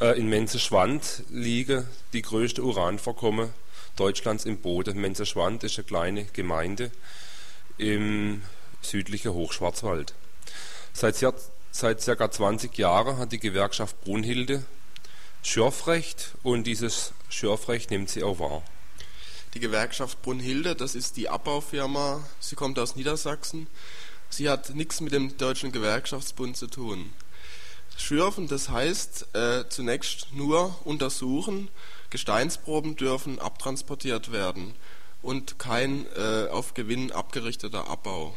Äh, in Menzeschwand liegen die größten Uranvorkommen Deutschlands im Boden. Menzeschwand ist eine kleine Gemeinde im südlichen Hochschwarzwald. Seit, seit ca. 20 Jahren hat die Gewerkschaft Brunhilde Schürfrecht und dieses Schürfrecht nimmt sie auch wahr. Die Gewerkschaft Brunhilde, das ist die Abbaufirma, sie kommt aus Niedersachsen. Sie hat nichts mit dem Deutschen Gewerkschaftsbund zu tun. Schürfen, das heißt äh, zunächst nur untersuchen, Gesteinsproben dürfen abtransportiert werden und kein äh, auf Gewinn abgerichteter Abbau.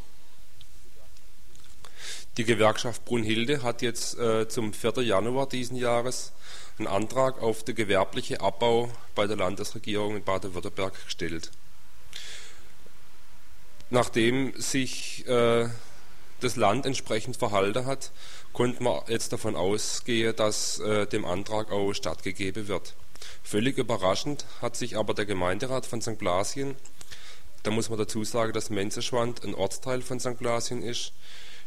Die Gewerkschaft Brunhilde hat jetzt äh, zum 4. Januar diesen Jahres einen Antrag auf den gewerblichen Abbau bei der Landesregierung in Baden-Württemberg gestellt. Nachdem sich äh, das Land entsprechend verhalten hat, konnte man jetzt davon ausgehen, dass äh, dem Antrag auch stattgegeben wird. Völlig überraschend hat sich aber der Gemeinderat von St. Blasien, da muss man dazu sagen, dass Menzeschwand ein Ortsteil von St. Blasien ist,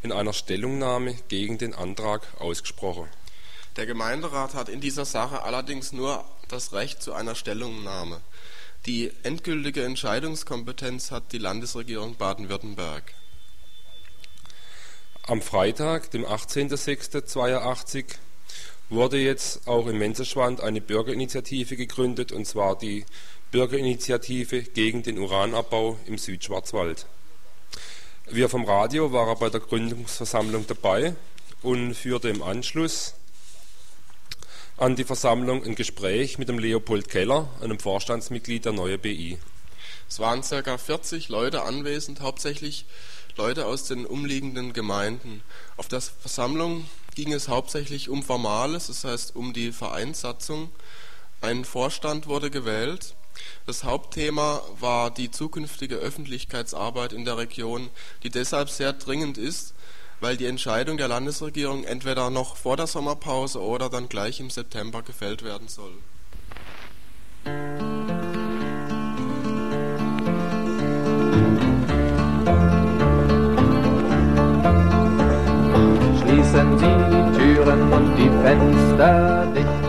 in einer Stellungnahme gegen den Antrag ausgesprochen. Der Gemeinderat hat in dieser Sache allerdings nur das Recht zu einer Stellungnahme. Die endgültige Entscheidungskompetenz hat die Landesregierung Baden-Württemberg. Am Freitag, dem 18.06.82, wurde jetzt auch in Menzeschwand eine Bürgerinitiative gegründet, und zwar die Bürgerinitiative gegen den Uranabbau im Südschwarzwald. Wir vom Radio waren bei der Gründungsversammlung dabei und führte im Anschluss an die Versammlung ein Gespräch mit dem Leopold Keller, einem Vorstandsmitglied der Neue BI. Es waren ca. 40 Leute anwesend, hauptsächlich Leute aus den umliegenden Gemeinden. Auf der Versammlung ging es hauptsächlich um Formales, das heißt um die Vereinssatzung. Ein Vorstand wurde gewählt das Hauptthema war die zukünftige Öffentlichkeitsarbeit in der Region, die deshalb sehr dringend ist, weil die Entscheidung der Landesregierung entweder noch vor der Sommerpause oder dann gleich im September gefällt werden soll. Und die Fenster dicht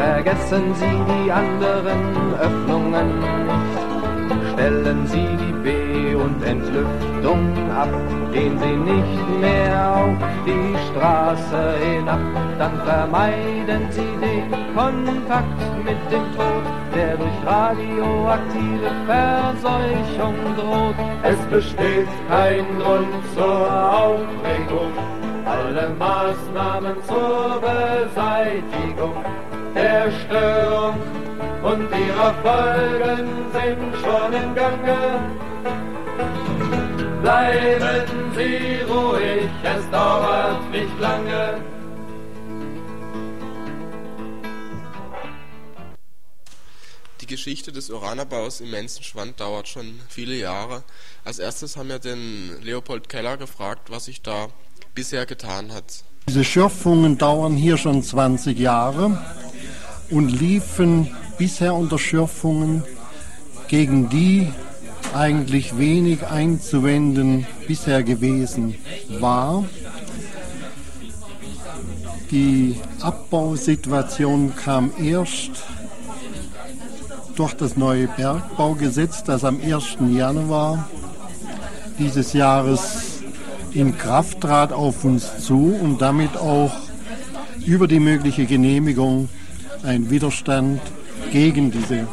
Vergessen Sie die anderen Öffnungen nicht. Stellen Sie die B- und Entlüftung ab. Gehen Sie nicht mehr auf die Straße hinab. Dann vermeiden Sie den Kontakt mit dem Tod, der durch radioaktive Verseuchung droht. Es besteht kein Grund zur Aufregung. Alle Maßnahmen zur Beseitigung der Störung und ihrer Folgen sind schon im Gange. Bleiben Sie ruhig, es dauert nicht lange. Die Geschichte des Uranabaus im Menzenschwand dauert schon viele Jahre. Als erstes haben wir den Leopold Keller gefragt, was sich da bisher getan hat. Diese Schürfungen dauern hier schon 20 Jahre und liefen bisher unter Schürfungen, gegen die eigentlich wenig einzuwenden bisher gewesen war. Die Abbausituation kam erst durch das neue Bergbaugesetz, das am 1. Januar dieses Jahres in Kraft trat, auf uns zu und damit auch über die mögliche Genehmigung ein Widerstand gegen diese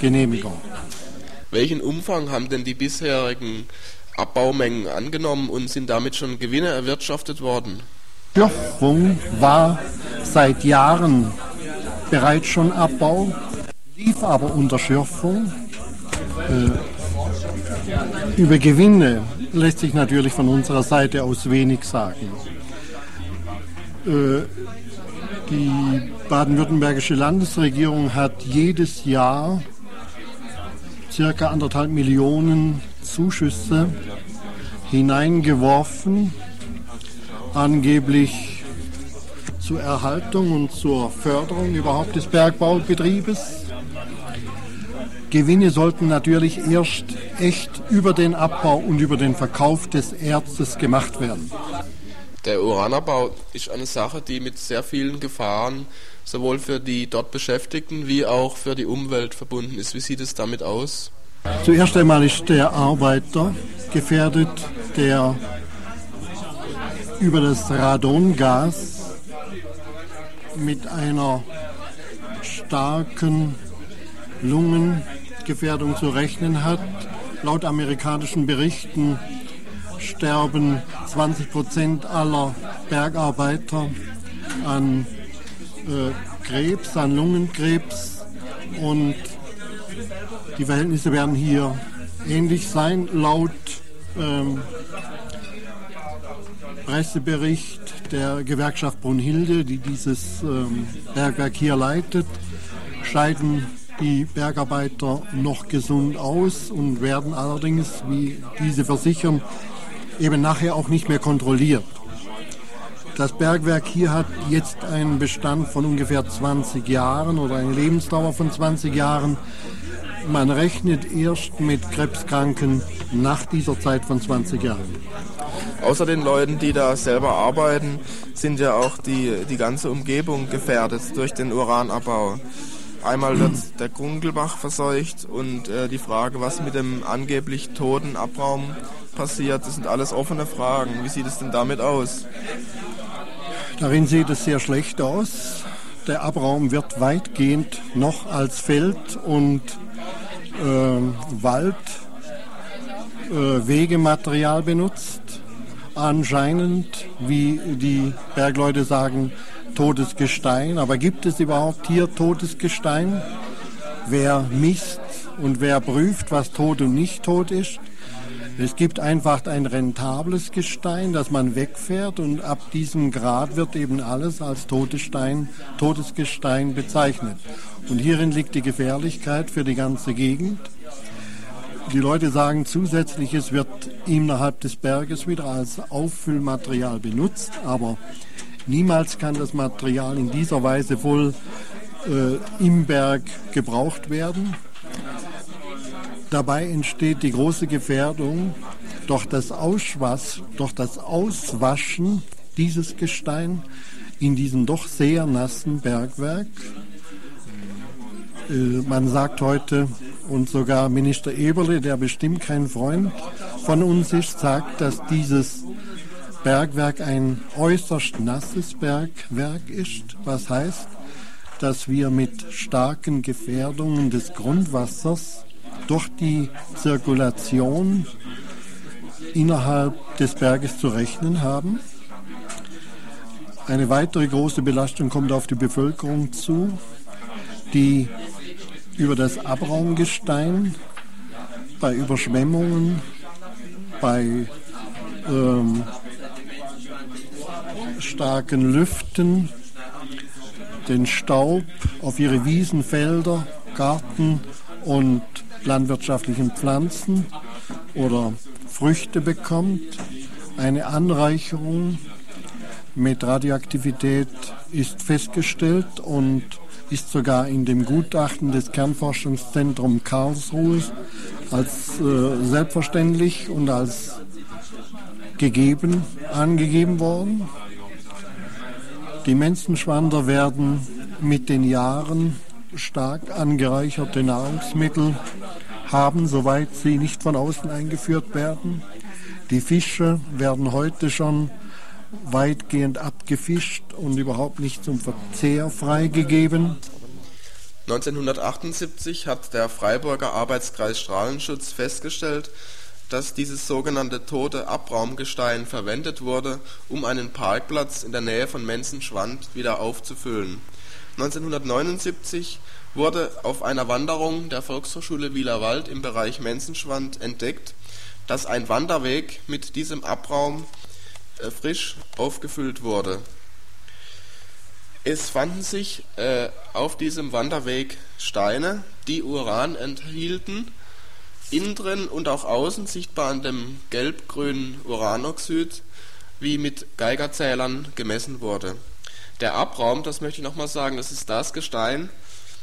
Genehmigung. Welchen Umfang haben denn die bisherigen Abbaumengen angenommen und sind damit schon Gewinne erwirtschaftet worden? Schürfung war seit Jahren bereits schon Abbau, lief aber unter Schürfung. Äh, über Gewinne lässt sich natürlich von unserer Seite aus wenig sagen. Äh, die baden-württembergische Landesregierung hat jedes Jahr circa anderthalb Millionen Zuschüsse hineingeworfen, angeblich zur Erhaltung und zur Förderung überhaupt des Bergbaubetriebes. Gewinne sollten natürlich erst echt über den Abbau und über den Verkauf des Erzes gemacht werden. Der Uranabbau ist eine Sache, die mit sehr vielen Gefahren sowohl für die dort Beschäftigten wie auch für die Umwelt verbunden ist. Wie sieht es damit aus? Zuerst einmal ist der Arbeiter gefährdet, der über das Radongas mit einer starken Lungengefährdung zu rechnen hat. Laut amerikanischen Berichten sterben 20 Prozent aller Bergarbeiter an äh, Krebs, an Lungenkrebs und die Verhältnisse werden hier ähnlich sein. Laut ähm, Pressebericht der Gewerkschaft Brunhilde, die dieses ähm, Bergwerk hier leitet, scheiden die Bergarbeiter noch gesund aus und werden allerdings, wie diese versichern, eben nachher auch nicht mehr kontrolliert. Das Bergwerk hier hat jetzt einen Bestand von ungefähr 20 Jahren oder eine Lebensdauer von 20 Jahren. Man rechnet erst mit Krebskranken nach dieser Zeit von 20 Jahren. Außer den Leuten, die da selber arbeiten, sind ja auch die, die ganze Umgebung gefährdet durch den Uranabbau. Einmal wird der Grunkelbach verseucht und äh, die Frage, was mit dem angeblich toten Abraum passiert, das sind alles offene Fragen. Wie sieht es denn damit aus? Darin sieht es sehr schlecht aus. Der Abraum wird weitgehend noch als Feld und äh, Wald, Wegematerial benutzt. Anscheinend, wie die Bergleute sagen, totes Gestein. Aber gibt es überhaupt hier totes Gestein? Wer misst und wer prüft, was tot und nicht tot ist? Es gibt einfach ein rentables Gestein, das man wegfährt und ab diesem Grad wird eben alles als totes, Stein, totes Gestein bezeichnet. Und hierin liegt die Gefährlichkeit für die ganze Gegend. Die Leute sagen zusätzlich, es wird innerhalb des Berges wieder als Auffüllmaterial benutzt, aber niemals kann das Material in dieser Weise voll äh, im Berg gebraucht werden. Dabei entsteht die große Gefährdung durch das, Auswasch, durch das Auswaschen dieses Gestein in diesem doch sehr nassen Bergwerk. Äh, man sagt heute, und sogar Minister Eberle, der bestimmt kein Freund von uns ist, sagt, dass dieses Bergwerk ein äußerst nasses Bergwerk ist, was heißt, dass wir mit starken Gefährdungen des Grundwassers durch die Zirkulation innerhalb des Berges zu rechnen haben. Eine weitere große Belastung kommt auf die Bevölkerung zu, die über das Abraumgestein bei Überschwemmungen, bei ähm, starken Lüften den Staub auf ihre Wiesen, Felder, Garten und landwirtschaftlichen Pflanzen oder Früchte bekommt. Eine Anreicherung mit Radioaktivität ist festgestellt und ist sogar in dem Gutachten des Kernforschungszentrums Karlsruhe als äh, selbstverständlich und als gegeben angegeben worden. Die Menschenschwander werden mit den Jahren stark angereicherte Nahrungsmittel haben, soweit sie nicht von außen eingeführt werden. Die Fische werden heute schon weitgehend abgefischt und überhaupt nicht zum Verzehr freigegeben. 1978 hat der Freiburger Arbeitskreis Strahlenschutz festgestellt, dass dieses sogenannte tote Abraumgestein verwendet wurde, um einen Parkplatz in der Nähe von Menzenschwand wieder aufzufüllen. 1979 wurde auf einer Wanderung der Volkshochschule Wielerwald im Bereich Menzenschwand entdeckt, dass ein Wanderweg mit diesem Abraum äh, frisch aufgefüllt wurde. Es fanden sich äh, auf diesem Wanderweg Steine, die Uran enthielten, innen drin und auch außen sichtbar an dem gelb-grünen Uranoxid, wie mit Geigerzählern gemessen wurde. Der Abraum, das möchte ich nochmal sagen, das ist das Gestein,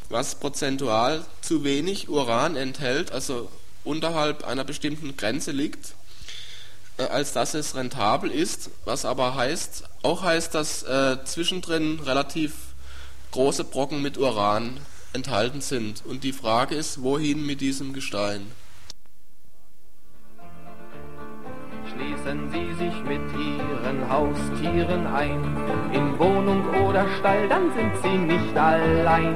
was prozentual zu wenig Uran enthält, also unterhalb einer bestimmten Grenze liegt, äh, als dass es rentabel ist, was aber heißt, auch heißt, dass äh, zwischendrin relativ große Brocken mit Uran enthalten sind. Und die Frage ist, wohin mit diesem Gestein? Schließen Sie sich mit Ihren Haustieren ein, in Wohnung oder Stall, dann sind Sie nicht allein.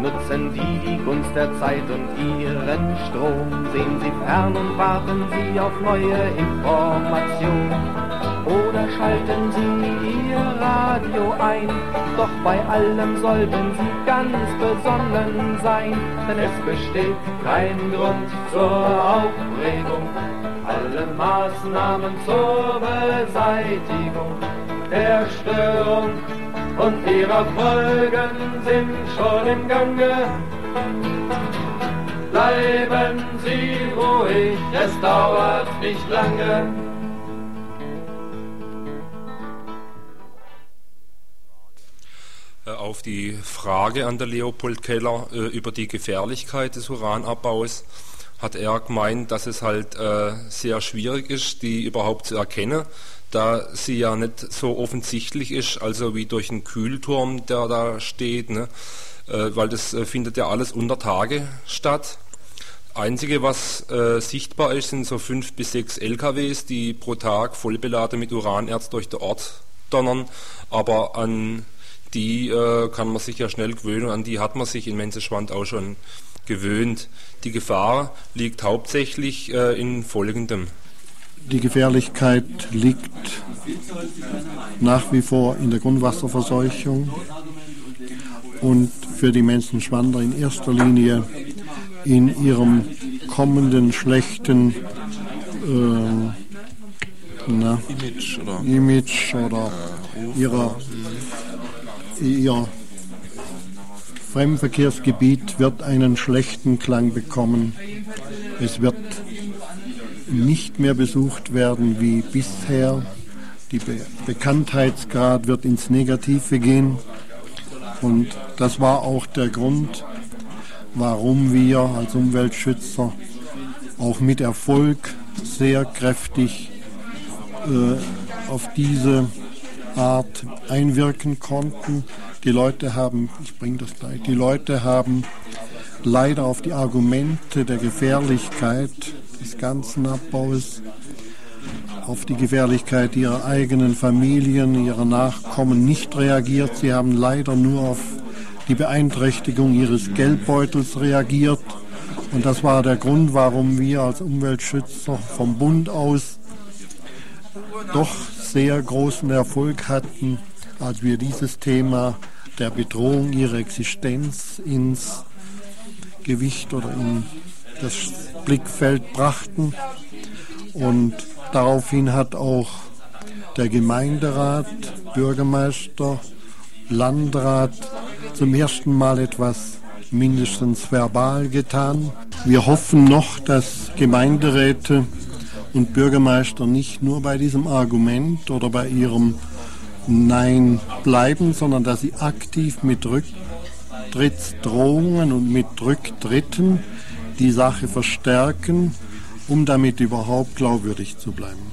Nutzen Sie die Gunst der Zeit und Ihren Strom, sehen Sie fern und warten Sie auf neue Informationen. Oder schalten Sie Ihr Radio ein, doch bei allem sollten Sie ganz besonnen sein, denn es besteht kein Grund zur Aufregung alle Maßnahmen zur Beseitigung der Störung und ihrer Folgen sind schon im Gange. Bleiben Sie ruhig, es dauert nicht lange. Äh, auf die Frage an der Leopold Keller äh, über die Gefährlichkeit des Uranabbaus hat er gemeint, dass es halt äh, sehr schwierig ist, die überhaupt zu erkennen, da sie ja nicht so offensichtlich ist, also wie durch einen Kühlturm, der da steht, ne? äh, weil das äh, findet ja alles unter Tage statt. Einzige, was äh, sichtbar ist, sind so fünf bis sechs LKWs, die pro Tag vollbeladen mit Uranerz durch den Ort donnern, aber an die äh, kann man sich ja schnell gewöhnen, an die hat man sich in Menzeschwand auch schon gewöhnt. Die Gefahr liegt hauptsächlich äh, in folgendem. Die Gefährlichkeit liegt nach wie vor in der Grundwasserverseuchung und für die Menschen Schwander in erster Linie in ihrem kommenden schlechten äh, na, Image oder, Image oder ihrer, ihr Fremdenverkehrsgebiet wird einen schlechten Klang bekommen. Es wird nicht mehr besucht werden wie bisher. Die Be Bekanntheitsgrad wird ins Negative gehen. Und das war auch der Grund, warum wir als Umweltschützer auch mit Erfolg sehr kräftig äh, auf diese Art einwirken konnten. Die Leute haben, ich bringe das gleich, die Leute haben leider auf die Argumente der Gefährlichkeit des ganzen Abbaus, auf die Gefährlichkeit ihrer eigenen Familien, ihrer Nachkommen nicht reagiert. Sie haben leider nur auf die Beeinträchtigung ihres Geldbeutels reagiert. Und das war der Grund, warum wir als Umweltschützer vom Bund aus doch sehr großen Erfolg hatten, als wir dieses Thema der Bedrohung ihrer Existenz ins Gewicht oder in das Blickfeld brachten. Und daraufhin hat auch der Gemeinderat, Bürgermeister, Landrat zum ersten Mal etwas mindestens verbal getan. Wir hoffen noch, dass Gemeinderäte und Bürgermeister nicht nur bei diesem Argument oder bei ihrem Nein bleiben, sondern dass sie aktiv mit Rücktrittsdrohungen und mit Rücktritten die Sache verstärken, um damit überhaupt glaubwürdig zu bleiben.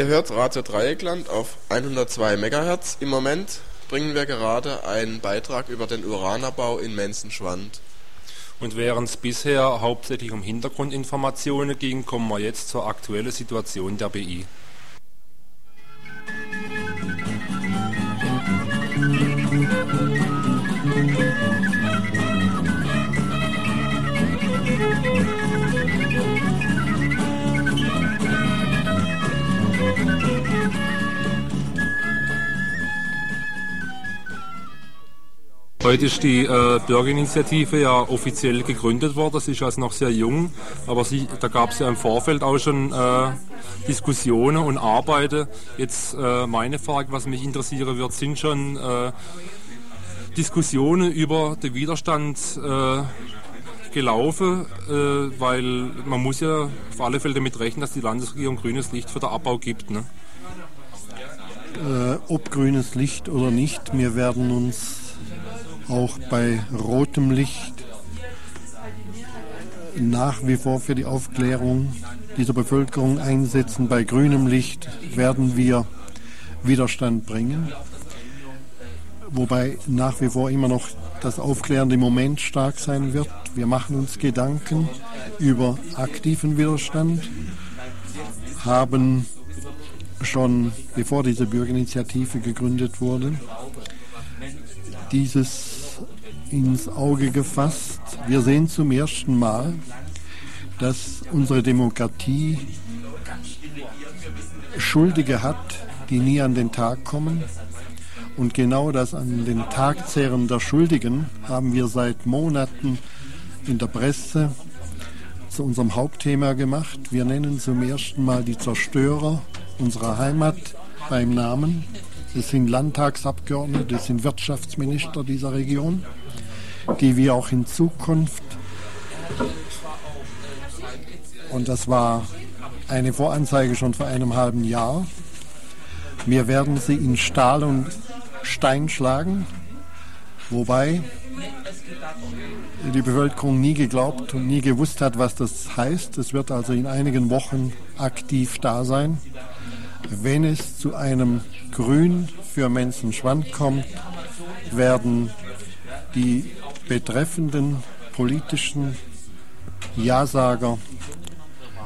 Ihr hört Radio Dreieckland auf 102 MHz. Im Moment bringen wir gerade einen Beitrag über den Uranabbau in Menzenschwand. Und während es bisher hauptsächlich um Hintergrundinformationen ging, kommen wir jetzt zur aktuellen Situation der BI. Heute ist die äh, Bürgerinitiative ja offiziell gegründet worden. Das ist also noch sehr jung, aber sie, da gab es ja im Vorfeld auch schon äh, Diskussionen und Arbeiten. Jetzt äh, meine Frage, was mich interessieren wird, sind schon äh, Diskussionen über den Widerstand äh, gelaufen, äh, weil man muss ja auf alle Fälle damit rechnen, dass die Landesregierung grünes Licht für den Abbau gibt. Ne? Ob grünes Licht oder nicht, wir werden uns auch bei rotem Licht nach wie vor für die Aufklärung dieser Bevölkerung einsetzen. Bei grünem Licht werden wir Widerstand bringen, wobei nach wie vor immer noch das aufklärende Moment stark sein wird. Wir machen uns Gedanken über aktiven Widerstand, haben schon bevor diese Bürgerinitiative gegründet wurde, dieses ins Auge gefasst. Wir sehen zum ersten Mal, dass unsere Demokratie Schuldige hat, die nie an den Tag kommen. Und genau das an den Tagzehren der Schuldigen haben wir seit Monaten in der Presse zu unserem Hauptthema gemacht. Wir nennen zum ersten Mal die Zerstörer unserer Heimat beim Namen. Es sind Landtagsabgeordnete, es sind Wirtschaftsminister dieser Region, die wir auch in Zukunft, und das war eine Voranzeige schon vor einem halben Jahr, wir werden sie in Stahl und Stein schlagen, wobei die Bevölkerung nie geglaubt und nie gewusst hat, was das heißt. Es wird also in einigen Wochen aktiv da sein. Wenn es zu einem Grün für Menschenschwand kommt, werden die betreffenden politischen Ja-Sager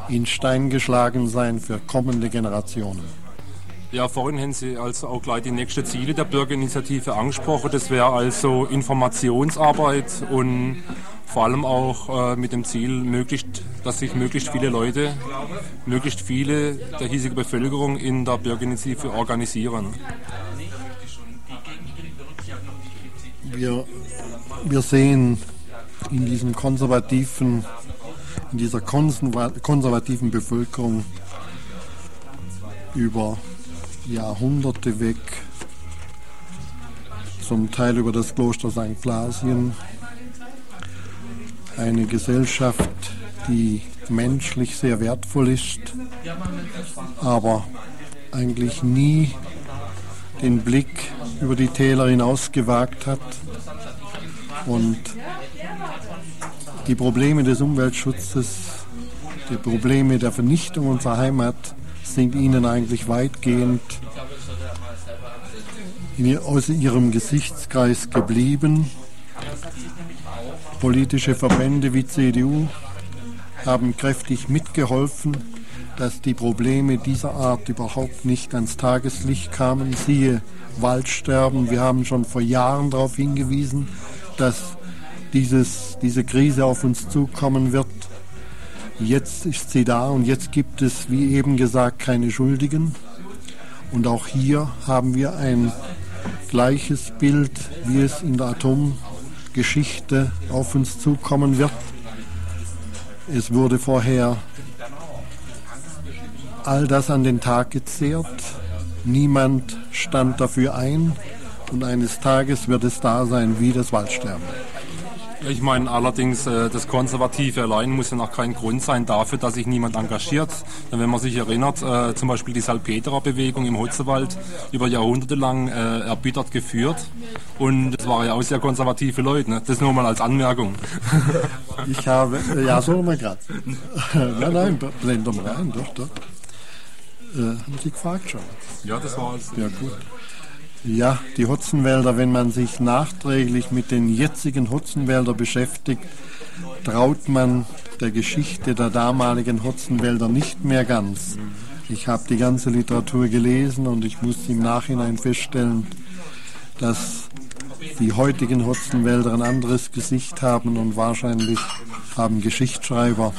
in Stein geschlagen sein für kommende Generationen. Ja, vorhin haben Sie also auch gleich die nächsten Ziele der Bürgerinitiative angesprochen. Das wäre also Informationsarbeit und vor allem auch äh, mit dem Ziel, möglichst, dass sich möglichst viele Leute, möglichst viele der hiesigen Bevölkerung in der Bürgerinitiative organisieren. Wir, wir sehen in diesem konservativen, in dieser konservativen Bevölkerung über Jahrhunderte weg, zum Teil über das Kloster St. Blasien. Eine Gesellschaft, die menschlich sehr wertvoll ist, aber eigentlich nie den Blick über die Täler hinaus gewagt hat und die Probleme des Umweltschutzes, die Probleme der Vernichtung unserer Heimat sind ihnen eigentlich weitgehend aus ihrem Gesichtskreis geblieben. Politische Verbände wie CDU haben kräftig mitgeholfen, dass die Probleme dieser Art überhaupt nicht ans Tageslicht kamen. Siehe Waldsterben. Wir haben schon vor Jahren darauf hingewiesen, dass dieses, diese Krise auf uns zukommen wird. Jetzt ist sie da und jetzt gibt es, wie eben gesagt, keine Schuldigen. Und auch hier haben wir ein gleiches Bild, wie es in der Atomgeschichte auf uns zukommen wird. Es wurde vorher all das an den Tag gezehrt. Niemand stand dafür ein. Und eines Tages wird es da sein wie das Waldsterben. Ich meine allerdings, äh, das Konservative allein muss ja noch kein Grund sein dafür, dass sich niemand engagiert. Denn wenn man sich erinnert, äh, zum Beispiel die Salpeterer-Bewegung im Hotzewald über Jahrhunderte lang äh, erbittert geführt. Und es waren ja auch sehr konservative Leute. Ne? Das nur mal als Anmerkung. Ich habe, ja, so mal gerade. Nein, nein, blenden wir rein, doch, doch. Äh, haben Sie gefragt schon? Ja, das war es. Ja, gut. Ja, die Hotzenwälder, wenn man sich nachträglich mit den jetzigen Hotzenwäldern beschäftigt, traut man der Geschichte der damaligen Hotzenwälder nicht mehr ganz. Ich habe die ganze Literatur gelesen und ich muss im Nachhinein feststellen, dass die heutigen Hotzenwälder ein anderes Gesicht haben und wahrscheinlich haben Geschichtsschreiber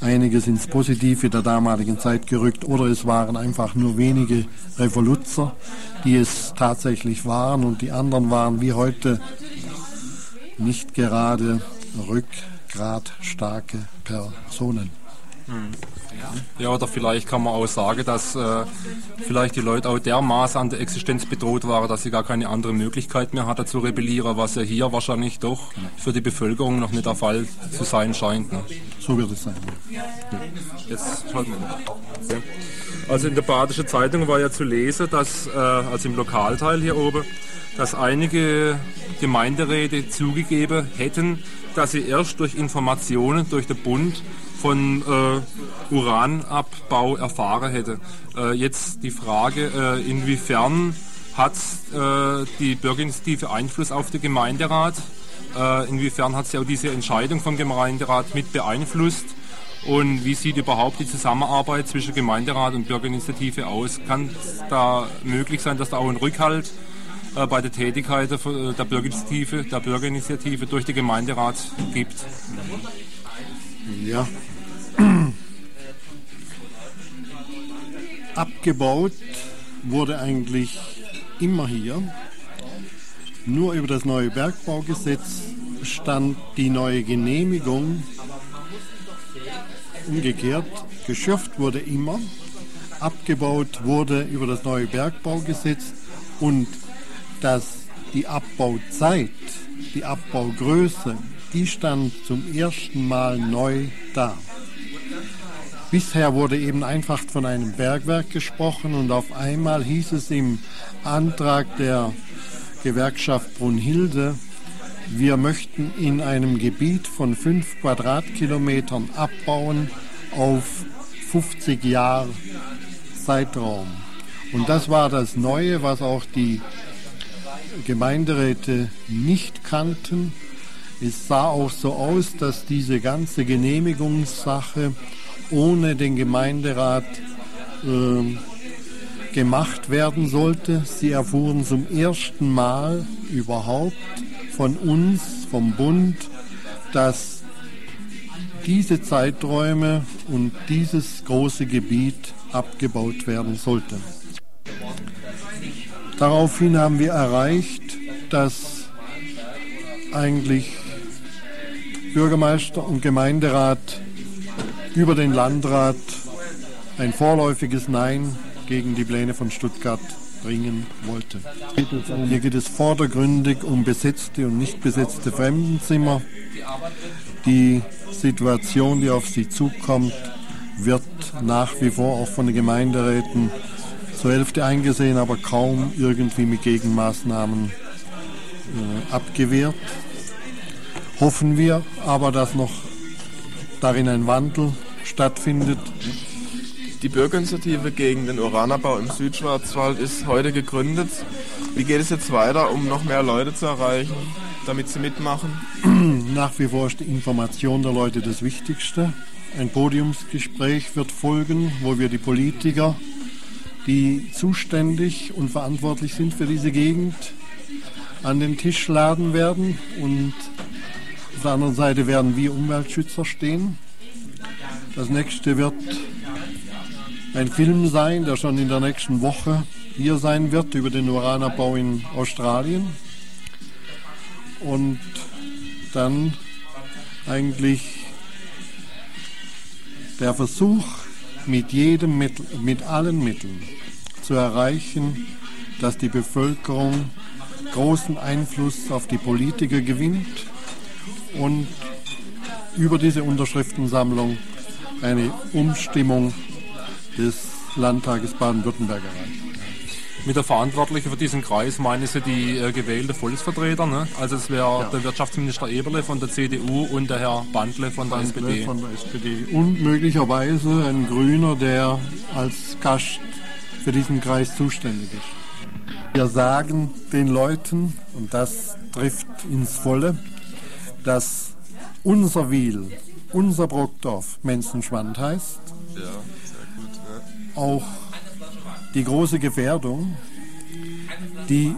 einiges ins Positive der damaligen Zeit gerückt oder es waren einfach nur wenige Revoluzer, die es tatsächlich waren und die anderen waren wie heute nicht gerade rückgratstarke Personen. Ja, oder vielleicht kann man auch sagen, dass äh, vielleicht die Leute auch dermaßen an der Existenz bedroht waren, dass sie gar keine andere Möglichkeit mehr hatten zu rebellieren, was ja hier wahrscheinlich doch für die Bevölkerung noch nicht der Fall zu sein scheint. Ne? So wird es sein. Jetzt schalten wir noch. Also in der Badischen Zeitung war ja zu lesen, dass, äh, also im Lokalteil hier oben, dass einige Gemeinderäte zugegeben hätten, dass sie erst durch Informationen durch den Bund von äh, Uranabbau erfahren hätte. Äh, jetzt die Frage, äh, inwiefern hat äh, die Bürgerinitiative Einfluss auf den Gemeinderat? Äh, inwiefern hat sie auch diese Entscheidung vom Gemeinderat mit beeinflusst? Und wie sieht überhaupt die Zusammenarbeit zwischen Gemeinderat und Bürgerinitiative aus? Kann es da möglich sein, dass da auch ein Rückhalt äh, bei der Tätigkeit der, der Bürgerinitiative, der Bürgerinitiative durch den Gemeinderat gibt? Ja. Abgebaut wurde eigentlich immer hier. Nur über das neue Bergbaugesetz stand die neue Genehmigung umgekehrt. Geschürft wurde immer. Abgebaut wurde über das neue Bergbaugesetz und dass die Abbauzeit, die Abbaugröße, die stand zum ersten Mal neu da. Bisher wurde eben einfach von einem Bergwerk gesprochen und auf einmal hieß es im Antrag der Gewerkschaft Brunhilde, wir möchten in einem Gebiet von fünf Quadratkilometern abbauen auf 50 Jahre Zeitraum. Und das war das Neue, was auch die Gemeinderäte nicht kannten. Es sah auch so aus, dass diese ganze Genehmigungssache ohne den Gemeinderat äh, gemacht werden sollte. Sie erfuhren zum ersten Mal überhaupt von uns, vom Bund, dass diese Zeiträume und dieses große Gebiet abgebaut werden sollte. Daraufhin haben wir erreicht, dass eigentlich Bürgermeister und Gemeinderat über den Landrat ein vorläufiges Nein gegen die Pläne von Stuttgart bringen wollte. Hier geht es vordergründig um besetzte und nicht besetzte Fremdenzimmer. Die Situation, die auf sie zukommt, wird nach wie vor auch von den Gemeinderäten zur Hälfte eingesehen, aber kaum irgendwie mit Gegenmaßnahmen äh, abgewehrt. Hoffen wir aber, dass noch darin ein Wandel stattfindet. Die Bürgerinitiative gegen den Uranabbau im Südschwarzwald ist heute gegründet. Wie geht es jetzt weiter, um noch mehr Leute zu erreichen, damit sie mitmachen? Nach wie vor ist die Information der Leute das Wichtigste. Ein Podiumsgespräch wird folgen, wo wir die Politiker, die zuständig und verantwortlich sind für diese Gegend, an den Tisch laden werden. Und auf der anderen Seite werden wir Umweltschützer stehen. Das nächste wird ein Film sein, der schon in der nächsten Woche hier sein wird über den Uranabbau in Australien. Und dann eigentlich der Versuch, mit jedem Mittel, mit allen Mitteln zu erreichen, dass die Bevölkerung großen Einfluss auf die Politiker gewinnt und über diese Unterschriftensammlung eine Umstimmung des Landtages Baden-Württemberg erreicht. Mit der Verantwortlichen für diesen Kreis meinen Sie die äh, gewählte Volksvertreter, ne? Also es wäre Ja. der Wirtschaftsminister Eberle von der CDU und der Herr Bandle von der SPD. Von der SPD. Und möglicherweise ein Grüner, der als Gast für diesen Kreis zuständig ist. Wir sagen den Leuten, und das trifft ins Volle, dass unser Wiel, unser Brockdorf Menzenschwand heißt, Ja, sehr gut. Ja. auch die große Gefährdung, die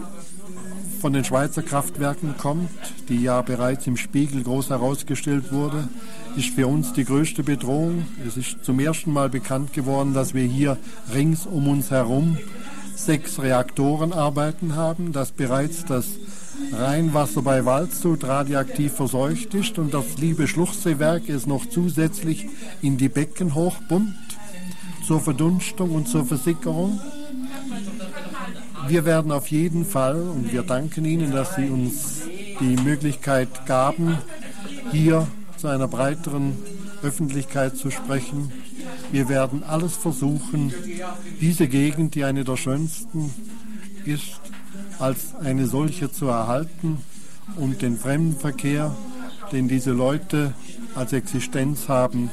von den Schweizer Kraftwerken kommt, die ja bereits im Spiegel groß herausgestellt wurde, ist für uns die größte Bedrohung. Es ist zum ersten Mal bekannt geworden, dass wir hier rings um uns herum sechs Reaktoren arbeiten haben, dass bereits das Rheinwasser bei Waldshut radioaktiv verseucht ist und das liebe Schluchseewerk es noch zusätzlich in die Becken hochpumpt zur Verdunstung und zur Versickerung. Wir werden auf jeden Fall, und wir danken Ihnen, dass Sie uns die Möglichkeit gaben, hier zu einer breiteren Öffentlichkeit zu sprechen. Wir werden alles versuchen, diese Gegend, die eine der schönsten ist, als eine solche zu erhalten und den Fremdenverkehr, den diese Leute als Existenz haben,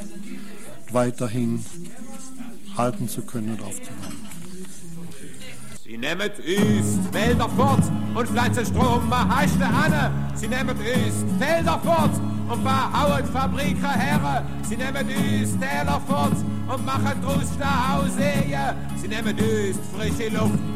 weiterhin halten zu können und aufzubauen. Sie nehmen uns Wälder fort und pflanzen Strom heiße an. Sie nehmen uns Felder fort und bauen Fabriken her. Sie nehmen uns Täler fort und machen draus Stauseen. Sie nehmen uns frische Luft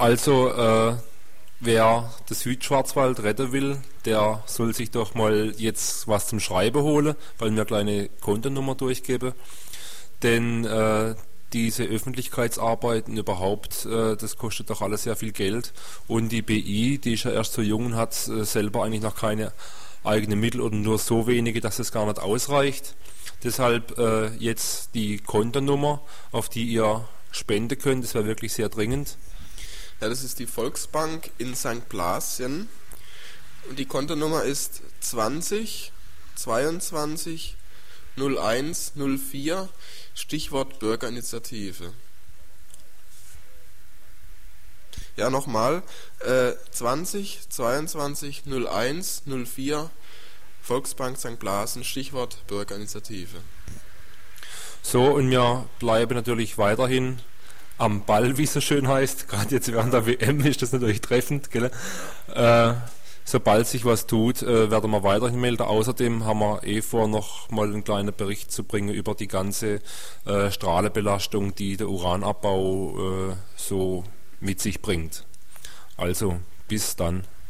Also, äh, wer das Südschwarzwald retten will, der soll sich doch mal jetzt was zum Schreiben holen, weil mir eine kleine Kontonummer durchgebe. Denn äh, diese Öffentlichkeitsarbeiten überhaupt, äh, das kostet doch alles sehr viel Geld. Und die BI, die ist ja erst so jung und hat äh, selber eigentlich noch keine eigenen Mittel oder nur so wenige, dass es gar nicht ausreicht. Deshalb äh, jetzt die Kontonummer, auf die ihr spenden könnt, das wäre wirklich sehr dringend. Ja, das ist die Volksbank in St. Blasien. Und die Kontonummer ist 20 22 01 04, Stichwort Bürgerinitiative. Ja, nochmal, äh, 20 22 01 04, Volksbank St. Blasen, Stichwort Bürgerinitiative. So, und wir bleiben natürlich weiterhin am Ball, wie es so schön heißt. Gerade jetzt während der WM ist das natürlich treffend. Gell? Äh, sobald sich was tut, äh, werden wir weiterhin melden. Außerdem haben wir eh vor, noch mal einen kleinen Bericht zu bringen über die ganze äh, Strahlebelastung, die der Uranabbau äh, so mit sich bringt. Also, bis dann.